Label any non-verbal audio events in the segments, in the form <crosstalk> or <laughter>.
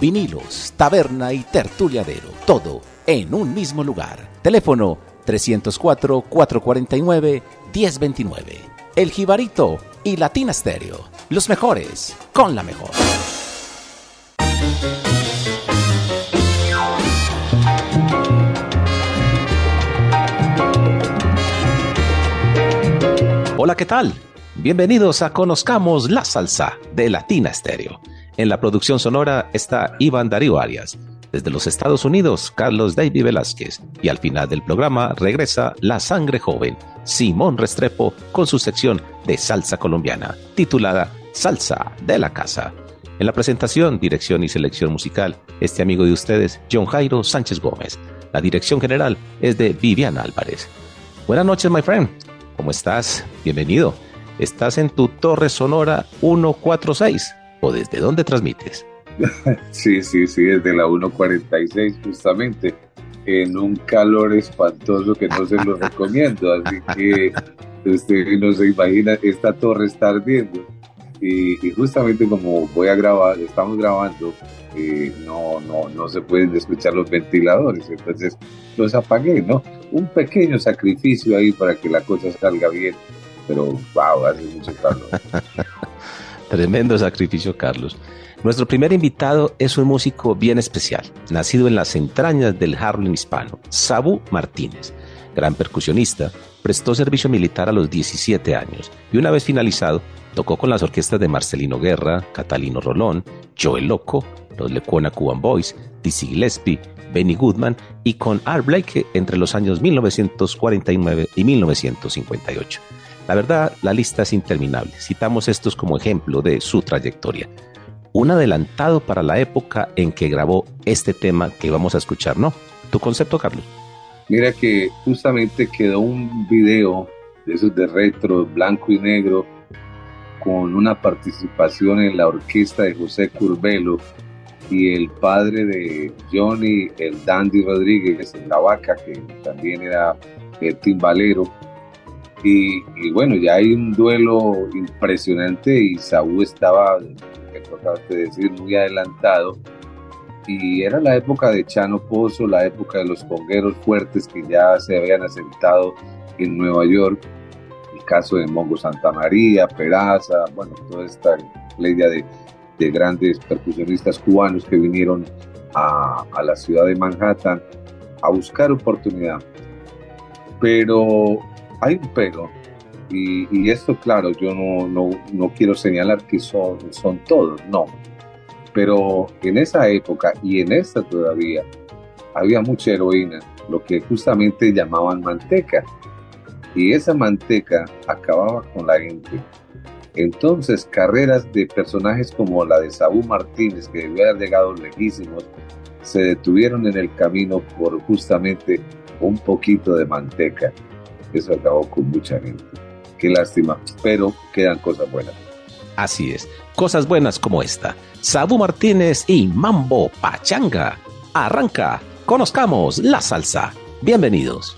vinilos, taberna y tertuliadero, todo en un mismo lugar. Teléfono 304-449-1029. El Jibarito y Latina Stereo, los mejores con la mejor. Hola, ¿qué tal? Bienvenidos a Conozcamos la Salsa de Latina Stereo. En la producción sonora está Iván Darío Arias. Desde los Estados Unidos, Carlos David Velázquez. Y al final del programa regresa La Sangre Joven, Simón Restrepo, con su sección de salsa colombiana, titulada Salsa de la Casa. En la presentación, dirección y selección musical, este amigo de ustedes, John Jairo Sánchez Gómez. La dirección general es de Viviana Álvarez. Buenas noches, my friend. ¿Cómo estás? Bienvenido. ¿Estás en tu torre sonora 146 o desde dónde transmites? <laughs> Sí, sí, sí, desde la 146 justamente, en un calor espantoso que no se lo <laughs> recomiendo, así que usted no se imagina, esta torre está ardiendo. Y, justamente como voy a grabar, estamos grabando, eh, no, no, no se pueden escuchar los ventiladores, entonces los apagué, ¿no? Un pequeño sacrificio ahí para que la cosa salga bien, pero wow, hace mucho calor. <laughs> Tremendo sacrificio, Carlos. Nuestro primer invitado es un músico bien especial, nacido en las entrañas del Harlem hispano, Sabu Martínez. Gran percusionista, prestó servicio militar a los 17 años y una vez finalizado, tocó con las orquestas de Marcelino Guerra, Catalino Rolón, Joel Loco, los Lecuona Cuban Boys, Dizzy Gillespie, Benny Goodman y con Art Blake entre los años 1949 y 1958. La verdad, la lista es interminable. Citamos estos como ejemplo de su trayectoria. Un adelantado para la época en que grabó este tema que vamos a escuchar, ¿no? ¿Tu concepto, Carlos? Mira que justamente quedó un video de esos de retro, blanco y negro, con una participación en la orquesta de José Curbelo y el padre de Johnny, el Dandy Rodríguez, en la vaca, que también era el timbalero. Y, bueno, ya hay un duelo impresionante y Saúl estaba, que decir, muy adelantado. Y era la época de Chano Pozo, la época de los congueros fuertes que ya se habían asentado en Nueva York caso de Mongo Santa María, Peraza, bueno, toda esta playa de, de grandes percusionistas cubanos que vinieron a, la ciudad de Manhattan a buscar oportunidad. Pero hay un y esto claro, yo no, no, no, quiero señalar que son, son todos, no. Pero en esa época y en esta todavía había mucha heroína, lo que justamente llamaban manteca y esa manteca acababa con la gente. Entonces, carreras de personajes como la de Saúl Martínez, que debió haber llegado lejísimos, se detuvieron en el camino por justamente un poquito de manteca. Eso acabó con mucha gente. Qué lástima, pero quedan cosas buenas. Así es, cosas buenas como esta. Sabu Martínez y Mambo Pachanga. Arranca, conozcamos la salsa. Bienvenidos.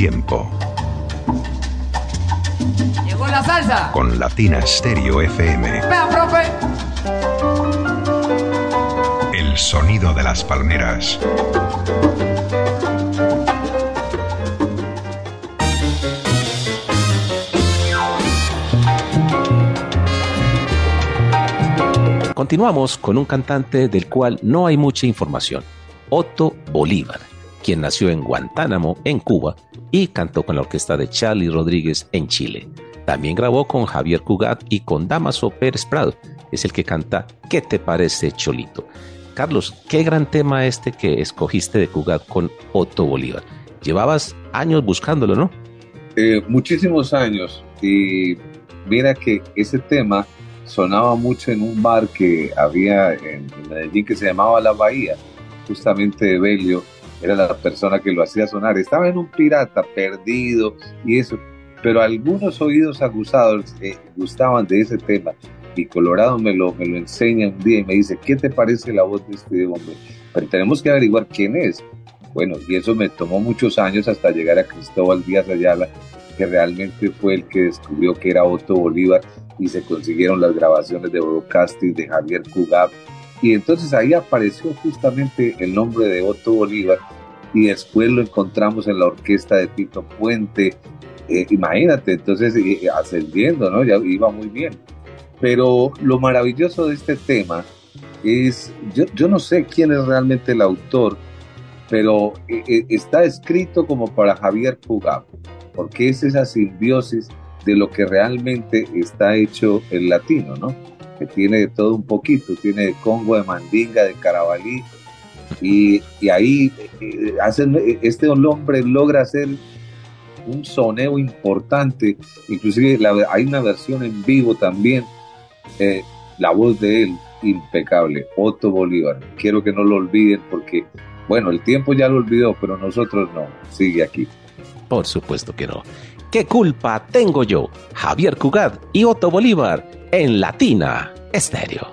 Tiempo. Llegó la salsa. Con Latina Stereo FM. Vea, profe. El sonido de las palmeras. Continuamos con un cantante del cual no hay mucha información, Otto Bolívar, quien nació en Guantánamo, en Cuba, y cantó con la orquesta de Charlie Rodríguez en Chile. También grabó con Javier Cugat y con Damaso Pérez Prado. Es el que canta ¿Qué te parece, Cholito? Carlos, qué gran tema este que escogiste de Cugat con Otto Bolívar. Llevabas años buscándolo, ¿no? Eh, muchísimos años. Y mira que ese tema sonaba mucho en un bar que había en, Medellín que se llamaba La Bahía, justamente de Belio, era la persona que lo hacía sonar. Estaba en un pirata perdido y eso, pero algunos oídos acusados eh, gustaban de ese tema. Y Colorado me lo, me lo enseña un día y me dice, ¿qué te parece la voz de este hombre? Pero tenemos que averiguar quién es. Bueno, y eso me tomó muchos años hasta llegar a Cristóbal Díaz Ayala, que realmente fue el que descubrió que era Otto Bolívar y se consiguieron las grabaciones de broadcasting de Javier Cugab. Y entonces ahí apareció justamente el nombre de Otto Bolívar y después lo encontramos en la orquesta de Tito Puente. Eh, imagínate, entonces eh, ascendiendo, ¿no? Ya iba muy bien. Pero lo maravilloso de este tema es, yo, yo no sé quién es realmente el autor, pero eh, está escrito como para Javier Cugab, porque es esa simbiosis de lo que realmente está hecho el latino, ¿no? Tiene de todo un poquito, tiene de Congo, de Mandinga, de Carabalí, y, ahí eh, hacen, este hombre logra hacer un soneo importante, inclusive hay una versión en vivo también, eh, la voz de él impecable, Otto Bolívar, quiero que no lo olviden porque, bueno, el tiempo ya lo olvidó, pero nosotros no, sigue aquí. Por supuesto que no. ¿Qué culpa tengo yo? Javier Cugat y Otto Bolívar en Latina Estéreo.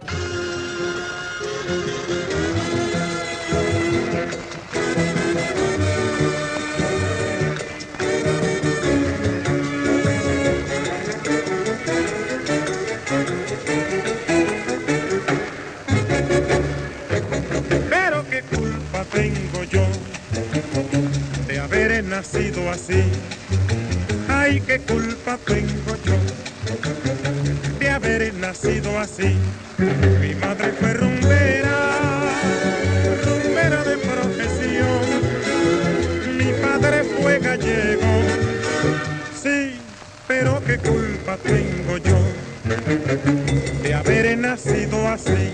Pero qué culpa tengo yo de haber nacido así Ay, qué culpa tengo yo nacido así. Mi madre fue rumbera, rumbera de profesión. Mi padre fue gallego, sí, pero qué culpa tengo yo de haber nacido así.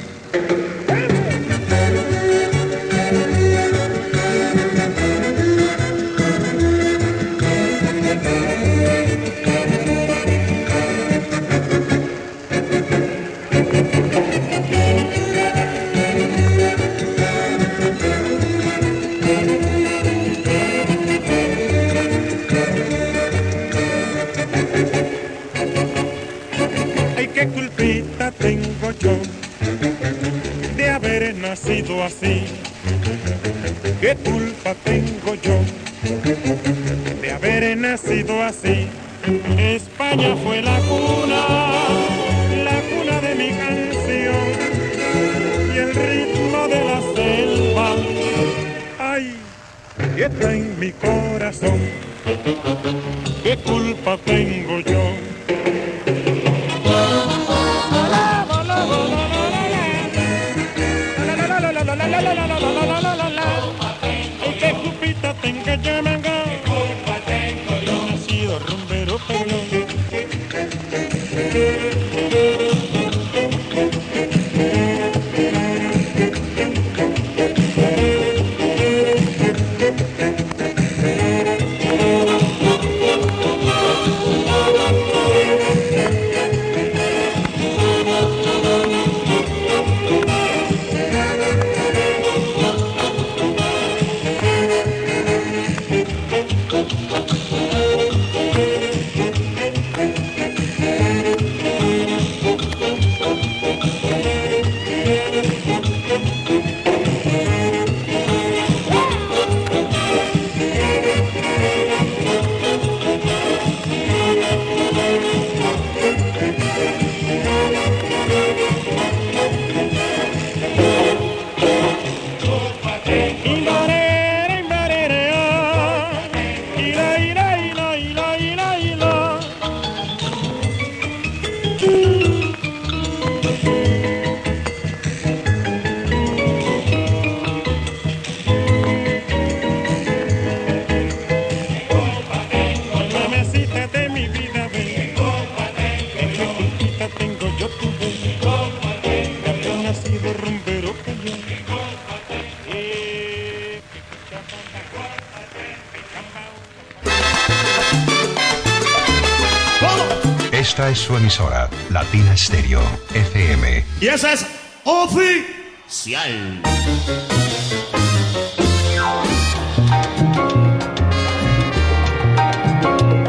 Su emisora, Latina Stereo, FM. Y esa es oficial.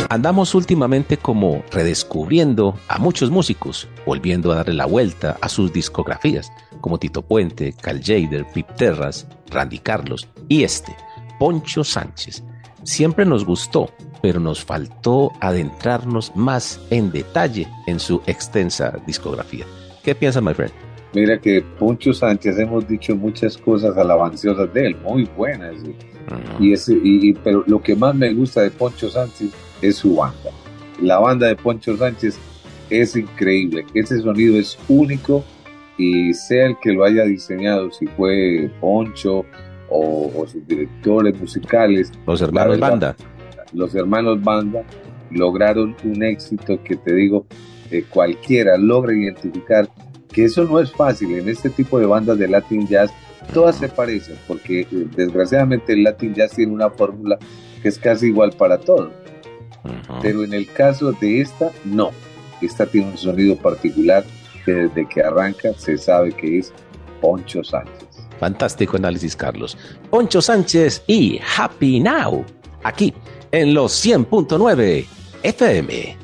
Andamos últimamente como redescubriendo a muchos músicos, volviendo a darle la vuelta a sus discografías, como Tito Puente, Cal Jader, Pip Terras, Randy Carlos y este, Poncho Sánchez. Siempre nos gustó, pero nos faltó adentrarnos más en detalle en su extensa discografía. ¿Qué piensas, my friend? Mira que Poncho Sánchez hemos dicho muchas cosas alabanciosas de él, muy buenas. y, ese, y, pero lo que más me gusta de Poncho Sánchez es su banda. La banda de Poncho Sánchez es increíble. Ese sonido es único y sea el que lo haya diseñado, si fue Poncho o, sus directores musicales. Los hermanos Banda. Los hermanos Banda lograron un éxito que te digo, eh, cualquiera logra identificar que eso no es fácil en este tipo de bandas de Latin Jazz. Todas se parecen porque eh, desgraciadamente el Latin Jazz tiene una fórmula que es casi igual para todos. Pero en el caso de esta, no. Esta tiene un sonido particular que desde que arranca se sabe que es Poncho Sánchez. Fantástico análisis, Carlos. Poncho Sánchez y Happy Now, aquí en los 100.9 FM.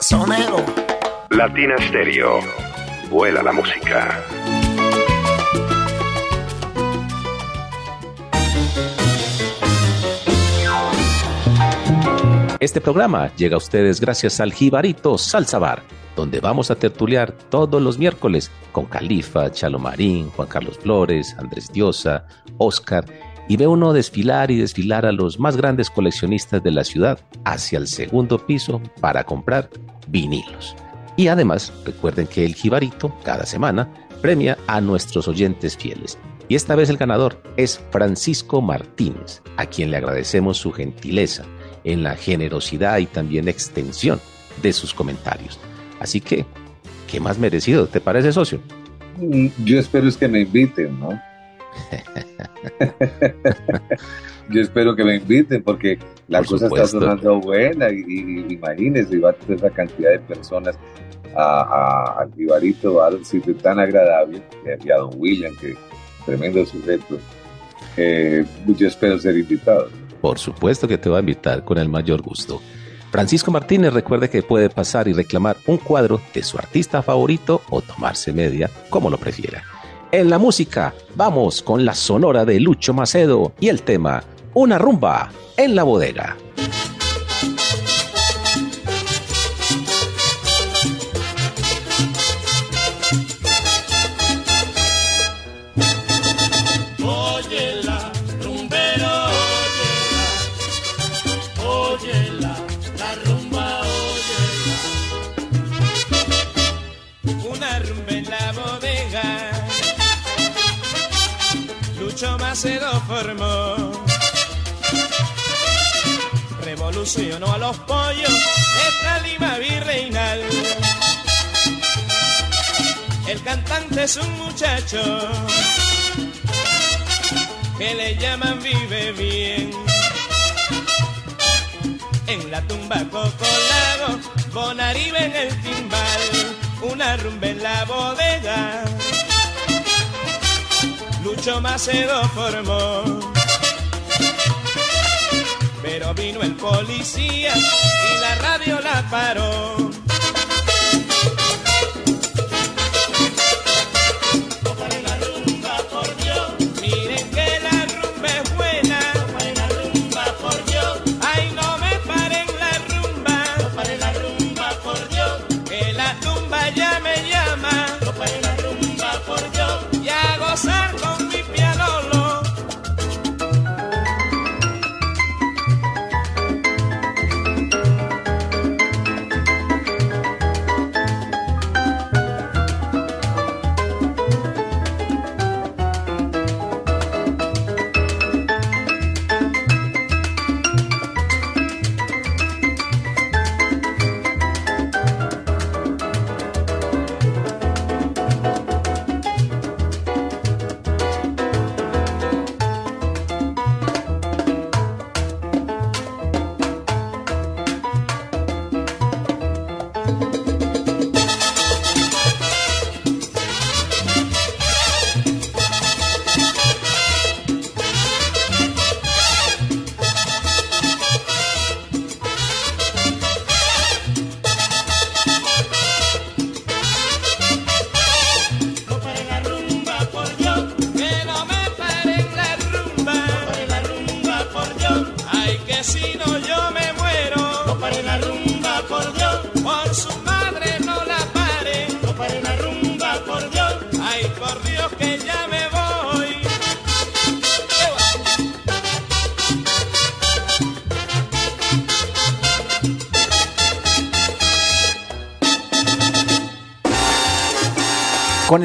Sonero. Latina Stereo. Vuela la música. Este programa llega a ustedes gracias al Jibarito Salsa Bar, donde vamos a tertuliar todos los miércoles con Califa, Chalo Marín, Juan Carlos Flores, Andrés Diosa, Oscar, y ve uno desfilar y desfilar a los más grandes coleccionistas de la ciudad hacia el segundo piso para comprar vinilos. Y además, recuerden que el Jibarito, cada semana, premia a nuestros oyentes fieles. Y esta vez el ganador es Francisco Martínez, a quien le agradecemos su gentileza en la generosidad y también extensión de sus comentarios. Así que, ¿qué más merecido? ¿Te parece, socio? Mm, yo espero es que me inviten, ¿no? Yo espero que me inviten porque la cosa está sonando buena y, imagínense, va a tener esa cantidad de personas a, a, va a un sitio tan agradable y a don William, que tremendo sujeto. Eh, yo espero ser invitado. Por supuesto que te va a invitar con el mayor gusto. Francisco Martínez recuerde que puede pasar y reclamar un cuadro de su artista favorito o tomarse media, como lo prefiera. En la música, vamos con la sonora de Lucho Macedo y el tema Una rumba en la bodega. Revolucionó a los pollos esta lima virreinal. El cantante es un muchacho que le llaman vive bien. En la tumba Cocolago, Bonaribe en el timbal, una rumba en la bodega Lucho Macedo formó. Pero vino el policía y la radio la paró. Con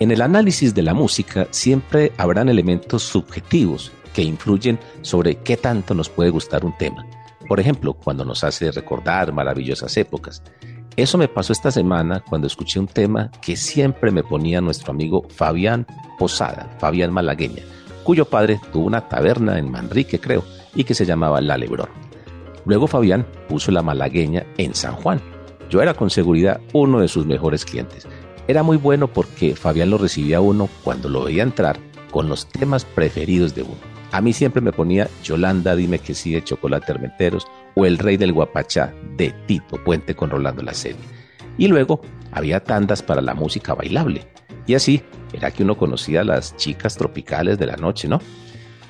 En el análisis de la música siempre habrán elementos subjetivos que influyen sobre qué tanto nos puede gustar un tema. Por ejemplo, cuando nos hace recordar maravillosas épocas. Eso me pasó esta semana cuando escuché un tema que siempre me ponía nuestro amigo Fabián Posada, Fabián Malagueña, cuyo padre tuvo una taberna en Manrique, creo, y que se llamaba La Lebrón. Luego Fabián puso la malagueña en San Juan. Yo era con seguridad uno de sus mejores clientes. Era muy bueno porque Fabián lo recibía a uno cuando lo veía entrar con los temas preferidos de uno. A mí siempre me ponía Yolanda, dime que sí de Chocolate Hermenteros o El Rey del Guapachá de Tito Puente con Rolando la serie. Y luego había tandas para la música bailable. Y así era que uno conocía a las chicas tropicales de la noche, ¿no?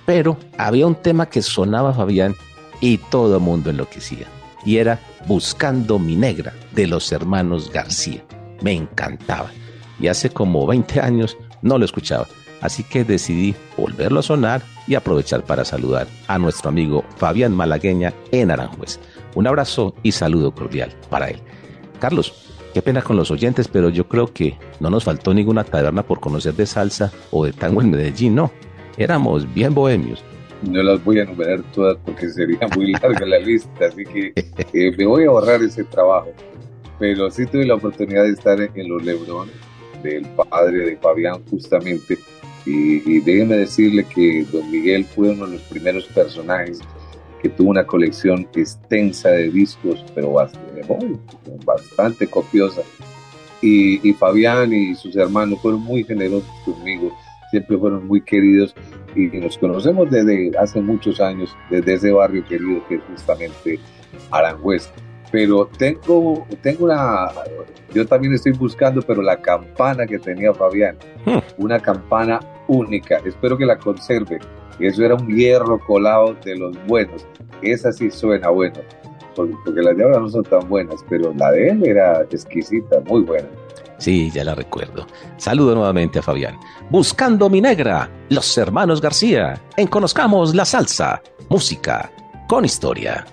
Pero había un tema que sonaba Fabián y todo el mundo enloquecía. Y era Buscando mi negra de los hermanos García. Me encantaba. Y hace como 20 años no lo escuchaba. Así que decidí volverlo a sonar y aprovechar para saludar a nuestro amigo Fabián Malagueña en Aranjuez. Un abrazo y saludo cordial para él. Carlos, qué pena con los oyentes, pero yo creo que no nos faltó ninguna taberna por conocer de salsa o de tango en Medellín, no. Éramos bien bohemios. No las voy a enumerar todas porque sería muy larga la lista, así que eh, me voy a ahorrar ese trabajo. Pero sí tuve la oportunidad de estar en los Lebrón, del padre de Fabián justamente, y, déjenme decirle que Don Miguel fue uno de los primeros personajes que tuvo una colección extensa de discos, pero bastante, bastante copiosa. Y, y, Fabián y sus hermanos fueron muy generosos conmigo, siempre fueron muy queridos y nos conocemos desde hace muchos años, desde ese barrio querido que es justamente Aranjuez pero tengo, tengo una, yo también estoy buscando, pero la campana que tenía Fabián, hmm. una campana única, espero que la conserve. Eso era un hierro colado de los buenos, esa sí suena bueno, porque, las de ahora no son tan buenas, pero la de él era exquisita, muy buena. Sí, ya la recuerdo. Saludo nuevamente a Fabián. Buscando mi negra, los hermanos García, en Conozcamos la Salsa, música con historia.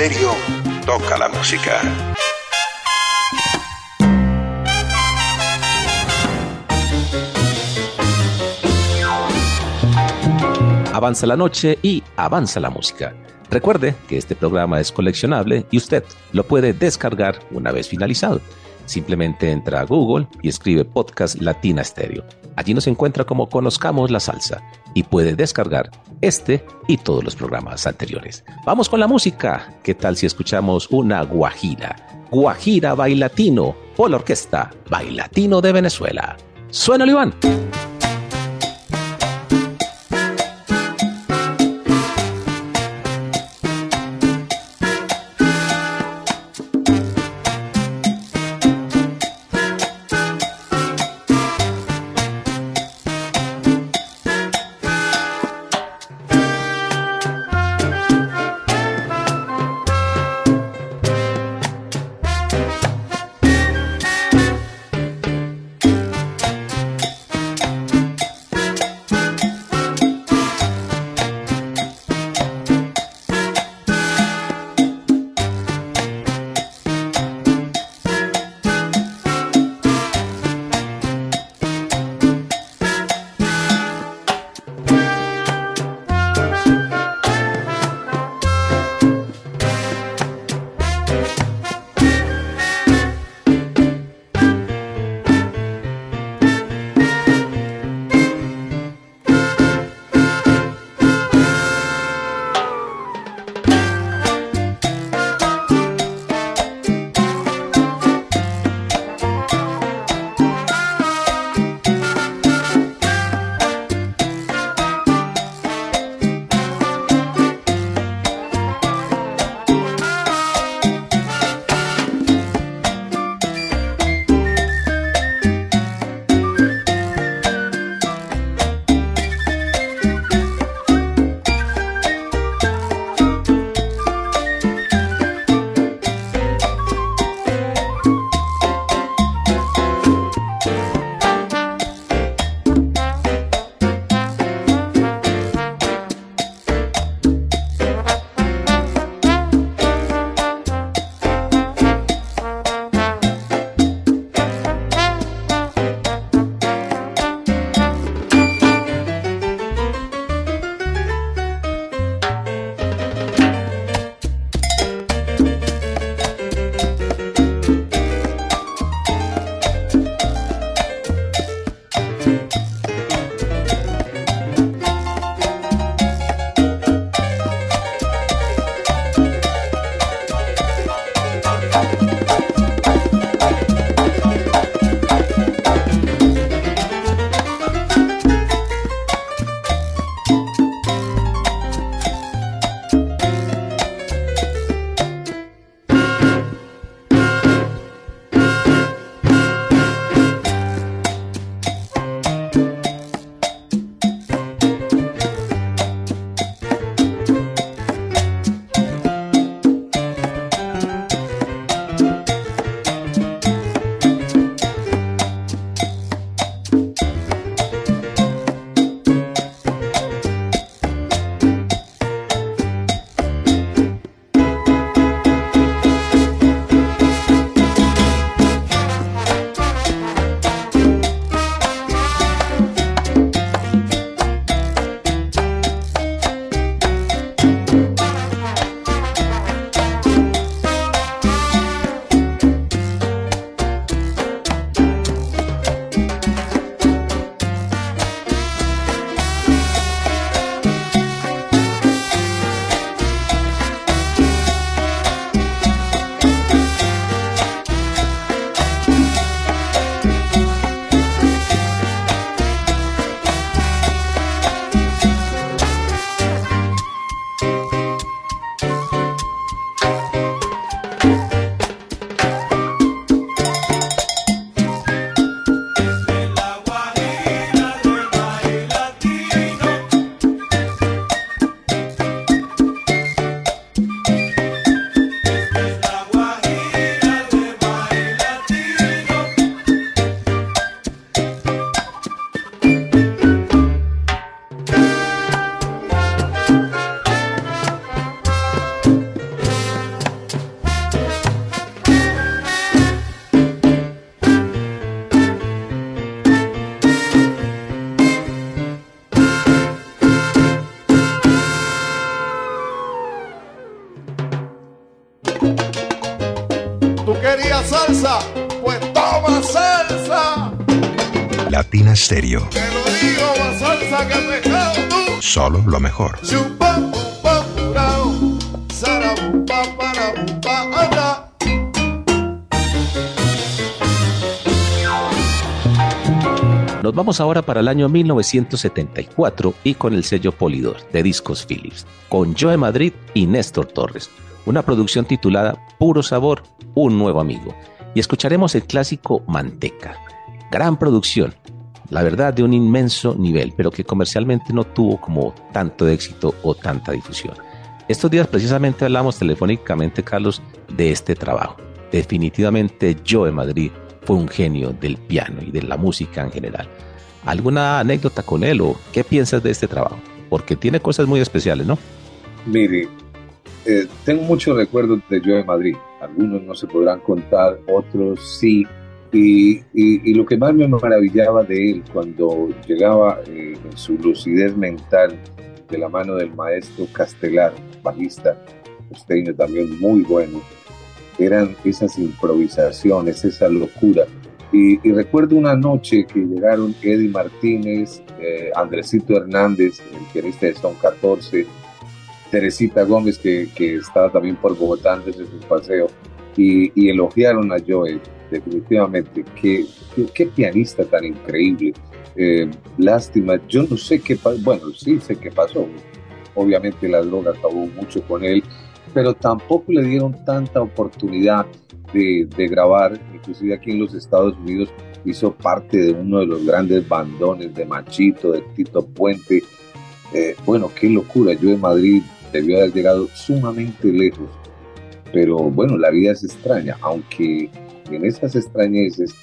Stereo toca la música. Avanza la noche y avanza la música. Recuerde que este programa es coleccionable y usted lo puede descargar una vez finalizado. Simplemente entra a Google y escribe Podcast Latina Stereo. Allí nos encuentra como Conozcamos la Salsa y puede descargar este y todos los programas anteriores. Vamos con la música. ¿Qué tal si escuchamos una guajira? Guajira Bailatino por la orquesta Bailatino de Venezuela. Suena, Iván. Música salsa, pues toma salsa. Latina Stereo. Te lo digo, más salsa que pescado tú. Solo lo mejor. Chupa, pupa, purao, sarabupa, parabupa, anda. Nos vamos ahora para el año 1974 y con el sello Polydor de Discos Philips, con Joe Madrid y Néstor Torres, una producción titulada Puro Sabor, un nuevo amigo. Y escucharemos el clásico Manteca. Gran producción, la verdad de un inmenso nivel, pero que comercialmente no tuvo como tanto éxito o tanta difusión. Estos días precisamente hablamos telefónicamente, Carlos, de este trabajo. Definitivamente Joe Madrid fue un genio del piano y de la música en general. ¿Alguna anécdota con él o qué piensas de este trabajo? Porque tiene cosas muy especiales, ¿no? Mire, eh, tengo muchos recuerdos de Joe Madrid. Algunos no se podrán contar, otros sí. Y, y- y lo que más me maravillaba de él cuando llegaba eh, en su lucidez mental de la mano del maestro Castelar, bajista, costeño también muy bueno, eran esas improvisaciones, esa locura. Y, y recuerdo una noche que llegaron Eddie Martínez, eh, Andresito Hernández, el pianista de Son 14, Teresita Gómez, que, que estaba también por Bogotá antes de su paseo, y, elogiaron a Joe, definitivamente. Qué, qué pianista tan increíble. Eh, lástima, yo no sé qué pasó, bueno, sí sé qué pasó. Obviamente la droga acabó mucho con él, pero tampoco le dieron tanta oportunidad de, de grabar. Inclusive aquí en los Estados Unidos hizo parte de uno de los grandes bandones de Machito, de Tito Puente. Eh, bueno, qué locura. Yo en Madrid debió haber llegado sumamente lejos. Pero bueno, la vida es extraña, aunque en esas extrañeces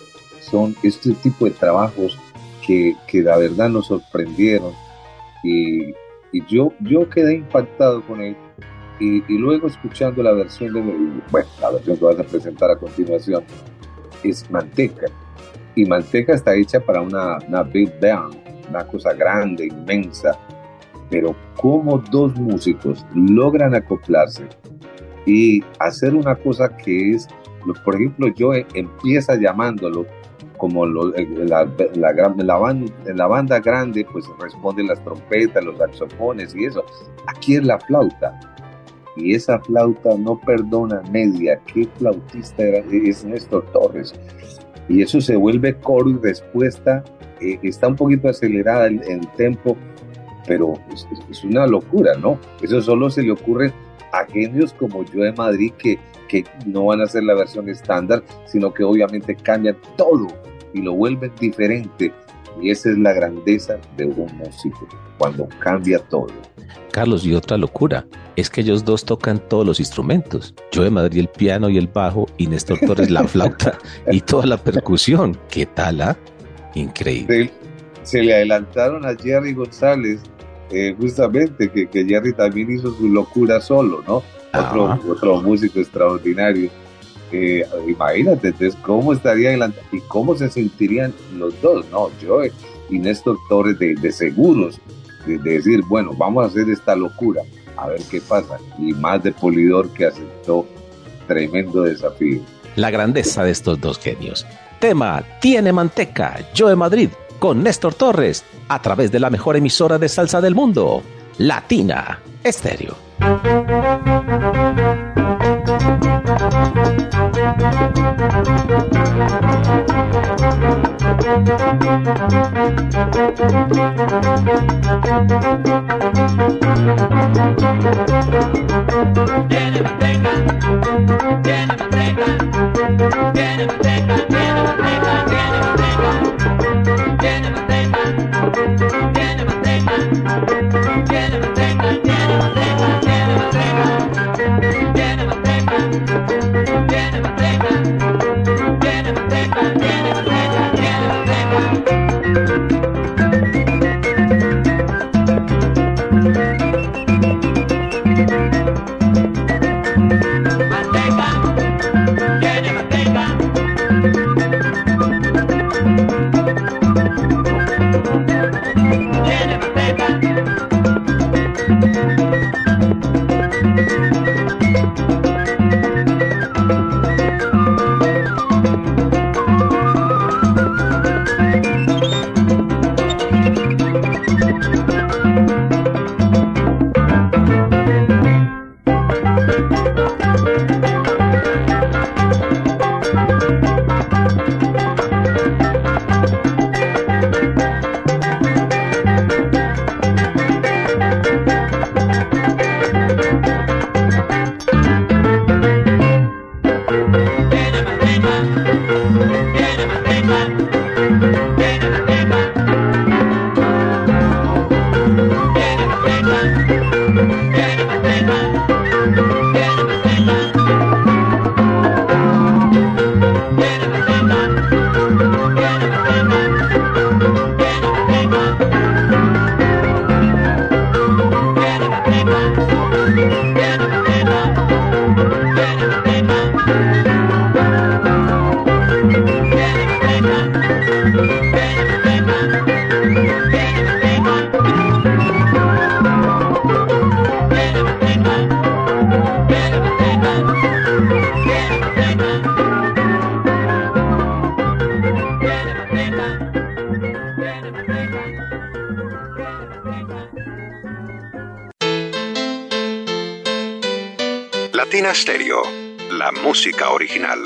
son este tipo de trabajos que, que la verdad nos sorprendieron. Y, y yo, yo quedé impactado con él. Y, y luego escuchando la versión de, bueno, la versión que vas a presentar a continuación, es Manteca. Y Manteca está hecha para una, una big band, una cosa grande, inmensa. Pero cómo dos músicos logran acoplarse y hacer una cosa que es, por ejemplo, yo empieza llamándolo como eh, la, la, la ban- en la banda grande, pues responden las trompetas, los saxofones y eso. Aquí es la flauta. Y esa flauta no perdona media. ¿Qué flautista era? Es Néstor Torres. Y eso se vuelve coro y respuesta. eh, está un poquito acelerada el, el tempo, pero es, es- una locura, ¿no? Eso solo se le ocurre a genios como yo de Madrid que, que no van a hacer la versión estándar, sino que obviamente cambian todo y lo vuelven diferente. Y esa es la grandeza de un músico, cuando cambia todo. Carlos, y otra locura, es que ellos dos tocan todos los instrumentos. Yo de Madrid el piano y el bajo y Néstor Torres la <laughs> flauta y toda la percusión. ¿Qué tal, ah? Increíble. Se, se le adelantaron a Jerry González, eh, justamente, que, que Jerry también hizo su locura solo, ¿no? Otro, otro músico extraordinario. Eh, imagínate, entonces, cómo estaría adelantado y cómo se sentirían los dos, ¿no? Joe y Néstor Torres de, de seguros, de, de decir, bueno, vamos a hacer esta locura, a ver qué pasa. Y más de Polidor que aceptó tremendo desafío. La grandeza de estos dos genios. Tema Tiene Manteca, Yo de Madrid, con Néstor Torres, a través de la mejor emisora de salsa del mundo, Latina Estéreo. Tiene manteca, tiene manteca, tiene manteca, tiene manteca, tiene manteca, Get him a original.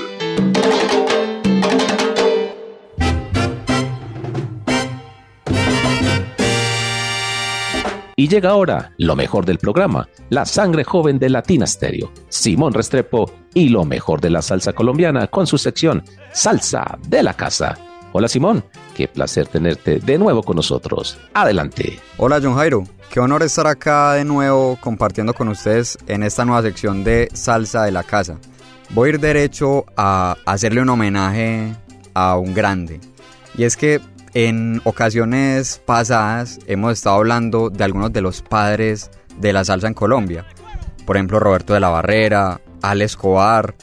Y llega ahora lo mejor del programa, la sangre joven de Latina Stereo, Simón Restrepo y lo mejor de la salsa colombiana con su sección Salsa de la Casa. Hola Simón, qué placer tenerte de nuevo con nosotros. Adelante. Hola John Jairo, qué honor estar acá de nuevo compartiendo con ustedes en esta nueva sección de Salsa de la Casa. Voy a ir derecho a hacerle un homenaje a un grande. Y es que en ocasiones pasadas hemos estado hablando de algunos de los padres de la salsa en Colombia. Por ejemplo, Roberto de la Barrera, Al Escobar.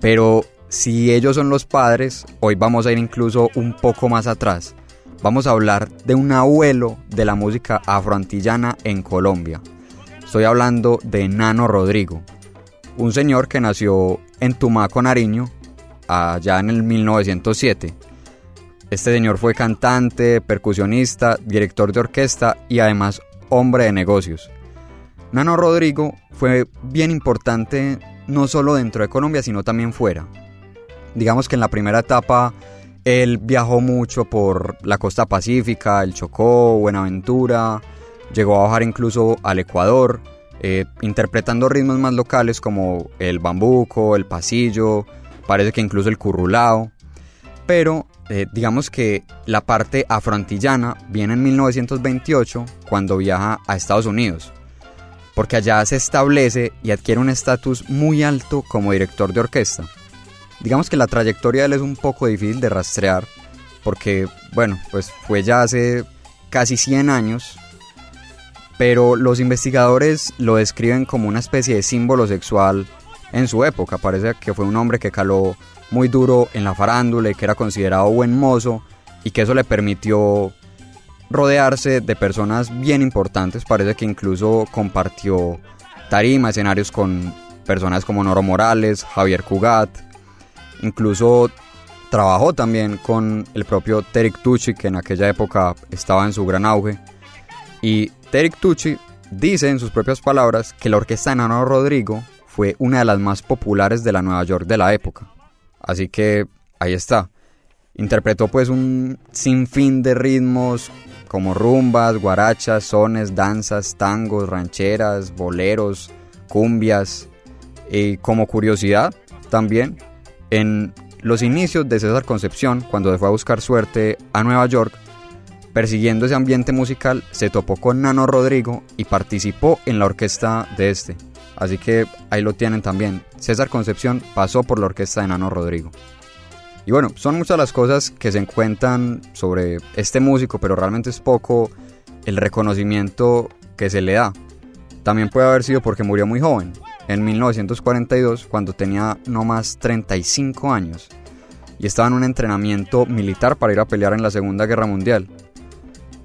Pero si ellos son los padres, hoy vamos a ir incluso un poco más atrás. Vamos a hablar de un abuelo de la música afroantillana en Colombia. Estoy hablando de Nano Rodrigo, un señor que nació en Tumaco, Nariño, allá en el 1907. Este señor fue cantante, percusionista, director de orquesta y además hombre de negocios. Nano Rodrigo fue bien importante no solo dentro de Colombia, sino también fuera. Digamos que en la primera etapa él viajó mucho por la costa pacífica, el Chocó, Buenaventura, llegó a bajar incluso al Ecuador, eh, interpretando ritmos más locales como el bambuco, el pasillo, parece que incluso el currulao. Pero eh, digamos que la parte afroantillana viene en 1928 cuando viaja a Estados Unidos, porque allá se establece y adquiere un estatus muy alto como director de orquesta. Digamos que la trayectoria de él es un poco difícil de rastrear, porque, bueno, pues fue ya hace casi 100 años, pero los investigadores lo describen como una especie de símbolo sexual en su época. Parece que fue un hombre que caló muy duro en la farándula y que era considerado buen mozo y que eso le permitió rodearse de personas bien importantes. Parece que incluso compartió tarima, escenarios con personas como Noro Morales, Javier Cugat, incluso trabajó también con el propio Terek Tucci, que en aquella época estaba en su gran auge. Y Terek Tucci dice en sus propias palabras que la orquesta de Nano Rodrigo fue una de las más populares de la Nueva York de la época. Así que ahí está. Interpretó pues un sinfín de ritmos como rumbas, guarachas, sones, danzas, tangos, rancheras, boleros, cumbias. Y como curiosidad también, en los inicios de César Concepción, cuando se fue a buscar suerte a Nueva York, persiguiendo ese ambiente musical, se topó con Nano Rodrigo y participó en la orquesta de este. Así que ahí lo tienen también. César Concepción pasó por la orquesta de Nano Rodrigo. Y bueno, son muchas las cosas que se encuentran sobre este músico, pero realmente es poco el reconocimiento que se le da. También puede haber sido porque murió muy joven, en 1942, cuando tenía no más 35 años, y estaba en un entrenamiento militar para ir a pelear en la Segunda Guerra Mundial.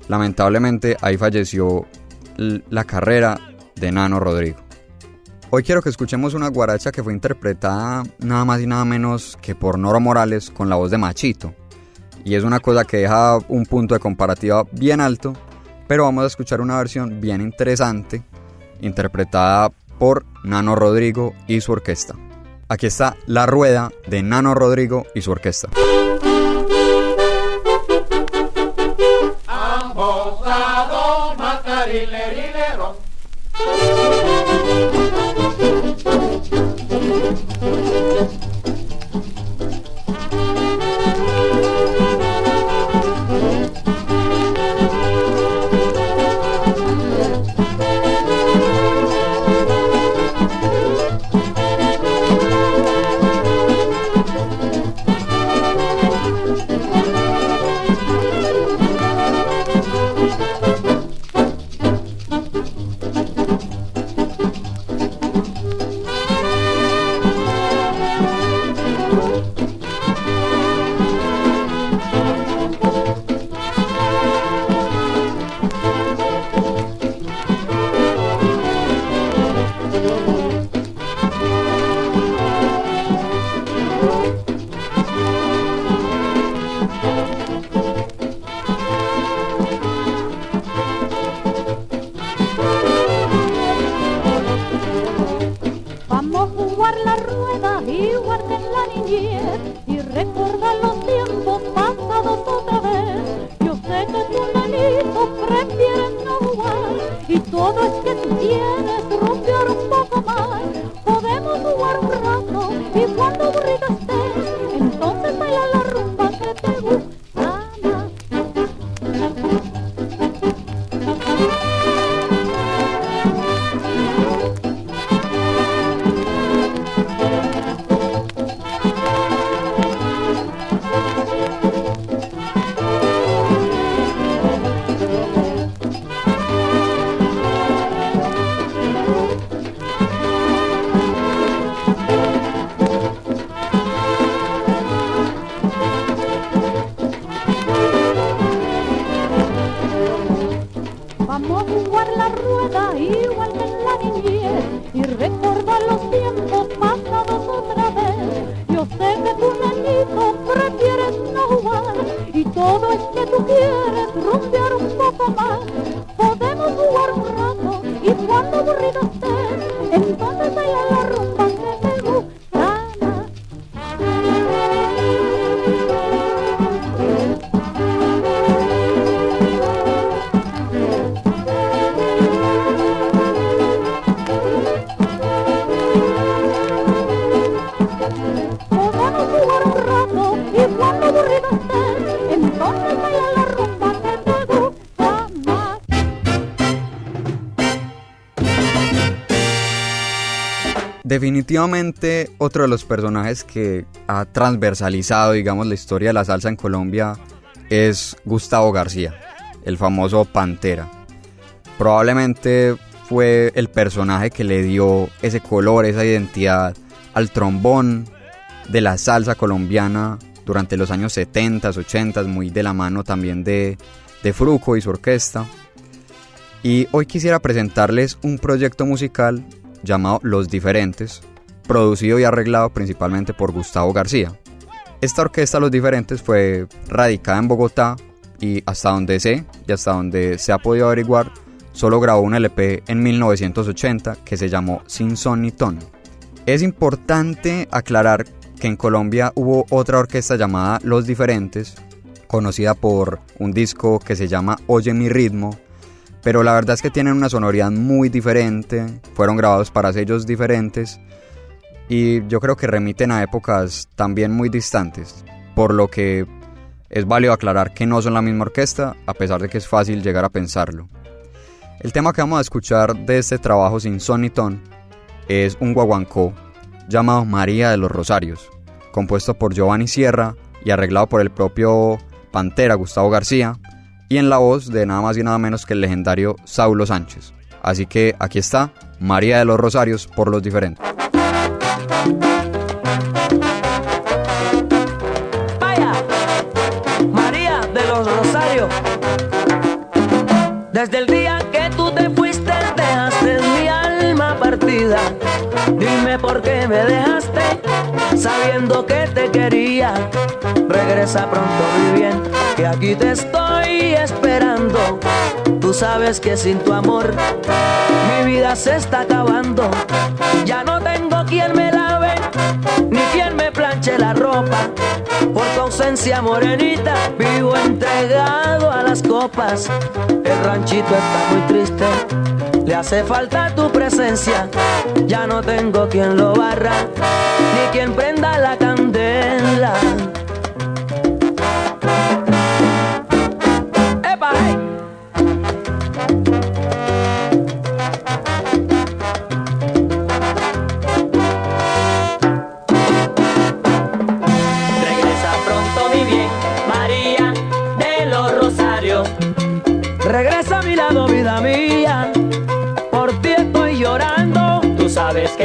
Lamentablemente ahí falleció la carrera de Nano Rodrigo. Hoy quiero que escuchemos una guaracha que fue interpretada nada más y nada menos que por Noro Morales con la voz de Machito. Y es una cosa que deja un punto de comparativa bien alto, pero vamos a escuchar una versión bien interesante, interpretada por Nano Rodrigo y su orquesta. Aquí está la rueda de Nano Rodrigo y su orquesta. rosado, matarile, rilero. Definitivamente otro de los personajes que ha transversalizado, digamos, la historia de la salsa en Colombia es Gustavo García, el famoso Pantera. Probablemente fue el personaje que le dio ese color, esa identidad al trombón de la salsa colombiana durante los años 70, 80, muy de la mano también de, de Fruco y su orquesta. Y hoy quisiera presentarles un proyecto musical llamado Los Diferentes, producido y arreglado principalmente por Gustavo García. Esta orquesta Los Diferentes fue radicada en Bogotá y hasta donde sé y hasta donde se ha podido averiguar, solo grabó un LP en 1980 que se llamó Sin Son ni Ton. Es importante aclarar que en Colombia hubo otra orquesta llamada Los Diferentes, conocida por un disco que se llama Oye mi ritmo, pero la verdad es que tienen una sonoridad muy diferente, fueron grabados para sellos diferentes y yo creo que remiten a épocas también muy distantes, por lo que es válido aclarar que no son la misma orquesta, a pesar de que es fácil llegar a pensarlo. El tema que vamos a escuchar de este trabajo sin son ni ton es un guaguancó llamado María de los Rosarios, compuesto por Giovanni Sierra y arreglado por el propio Pantera Gustavo García, y en la voz de nada más y nada menos que el legendario Saulo Sánchez. Así que aquí está María de los Rosarios por los diferentes. Vaya, María de los Rosarios. Desde el día que tú te fuiste, dejaste mi alma partida. Dime por qué me dejaste, sabiendo que te quería. Regresa pronto, mi bien, que aquí te estoy esperando. Tú sabes que sin tu amor mi vida se está acabando. Ya no tengo quien me lave, ni quien me planche la ropa. Por tu ausencia morenita, vivo entregado a las copas. El ranchito está muy triste, le hace falta tu presencia. Ya no tengo quien lo barra, ni quien prenda la candela.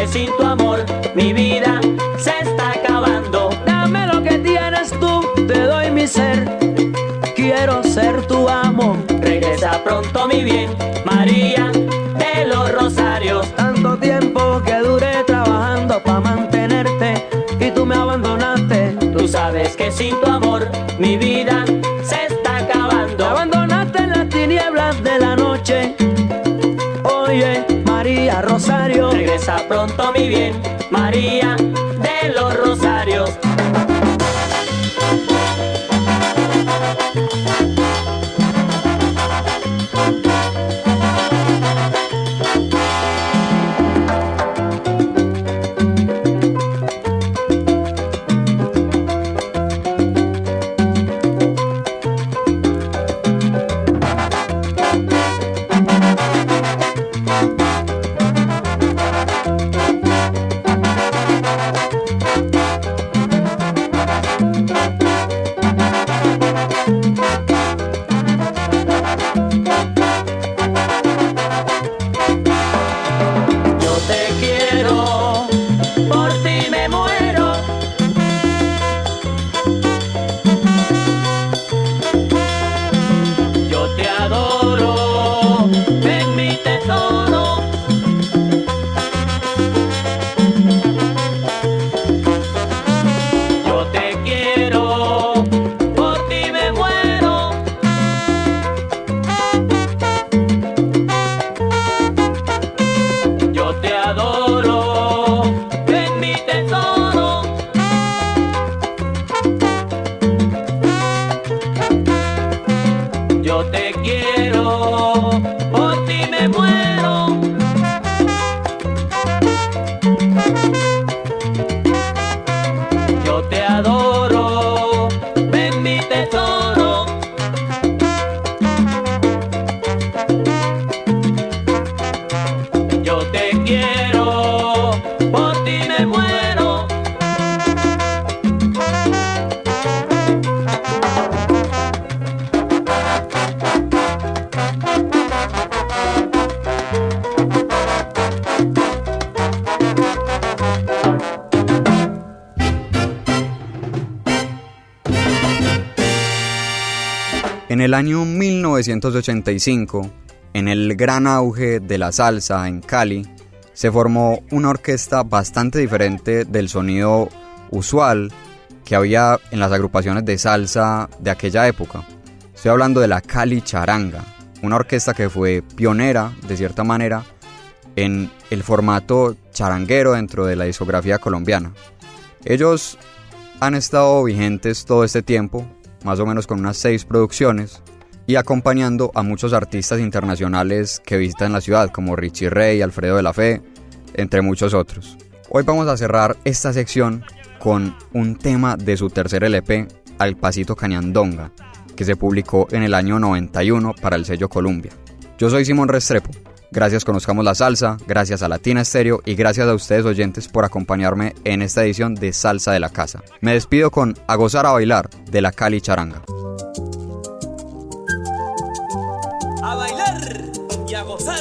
Sin tu amor mi vida se está acabando. Dame lo que tienes tú, te doy mi ser. Quiero ser tu amo. Regresa pronto mi bien, María de los Rosarios. Tanto tiempo que duré trabajando para mantenerte y tú me abandonaste. Tú sabes que sin tu amor mi vida regresa pronto mi bien, María año 1985, en el gran auge de la salsa en Cali, se formó una orquesta bastante diferente del sonido usual que había en las agrupaciones de salsa de aquella época. Estoy hablando de la Cali Charanga, una orquesta que fue pionera, de cierta manera, en el formato charanguero dentro de la discografía colombiana. Ellos han estado vigentes todo este tiempo, más o menos con unas seis producciones, y acompañando a muchos artistas internacionales que visitan la ciudad, como Richie Ray, Alfredo de la Fe, entre muchos otros. Hoy vamos a cerrar esta sección con un tema de su tercer LP, Al Pasito Cañandonga, que se publicó en el año 91 para el sello Columbia. Yo soy Simón Restrepo. Gracias Conozcamos la Salsa, gracias a Latina Estéreo y gracias a ustedes oyentes por acompañarme en esta edición de Salsa de la Casa. Me despido con A Gozar a Bailar de la Cali Charanga. A bailar y a gozar.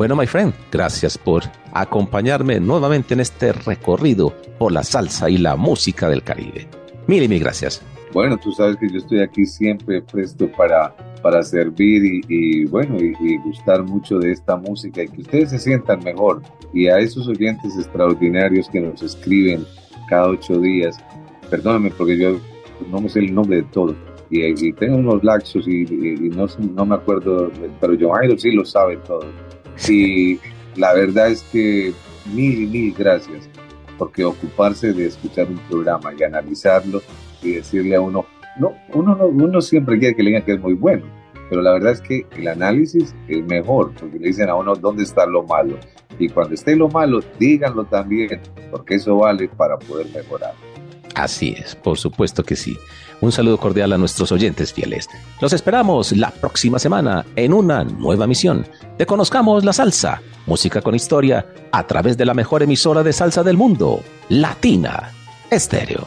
Bueno, my friend, gracias por acompañarme nuevamente en este recorrido por la salsa y la música del Caribe. Mil y mil gracias. Bueno, tú sabes que yo estoy aquí siempre presto para, para servir y, y bueno, y, y gustar mucho de esta música y que ustedes se sientan mejor. Y a esos oyentes extraordinarios que nos escriben cada ocho días, perdóname porque yo no me sé el nombre de todo. Y, y tengo unos laxos y, no, no me acuerdo, pero John Jairo sí lo sabe todo. Y la verdad es que mil mil gracias, porque ocuparse de escuchar un programa y analizarlo y decirle a uno, no, uno, no, uno siempre quiere que le digan que es muy bueno, pero la verdad es que el análisis es mejor, porque le dicen a uno dónde está lo malo. Y cuando esté lo malo, díganlo también, porque eso vale para poder mejorar. Así es, por supuesto que sí. Un saludo cordial a nuestros oyentes fieles. Los esperamos la próxima semana en una nueva misión de Conozcamos la Salsa, música con historia, a través de la mejor emisora de salsa del mundo, Latina Estéreo.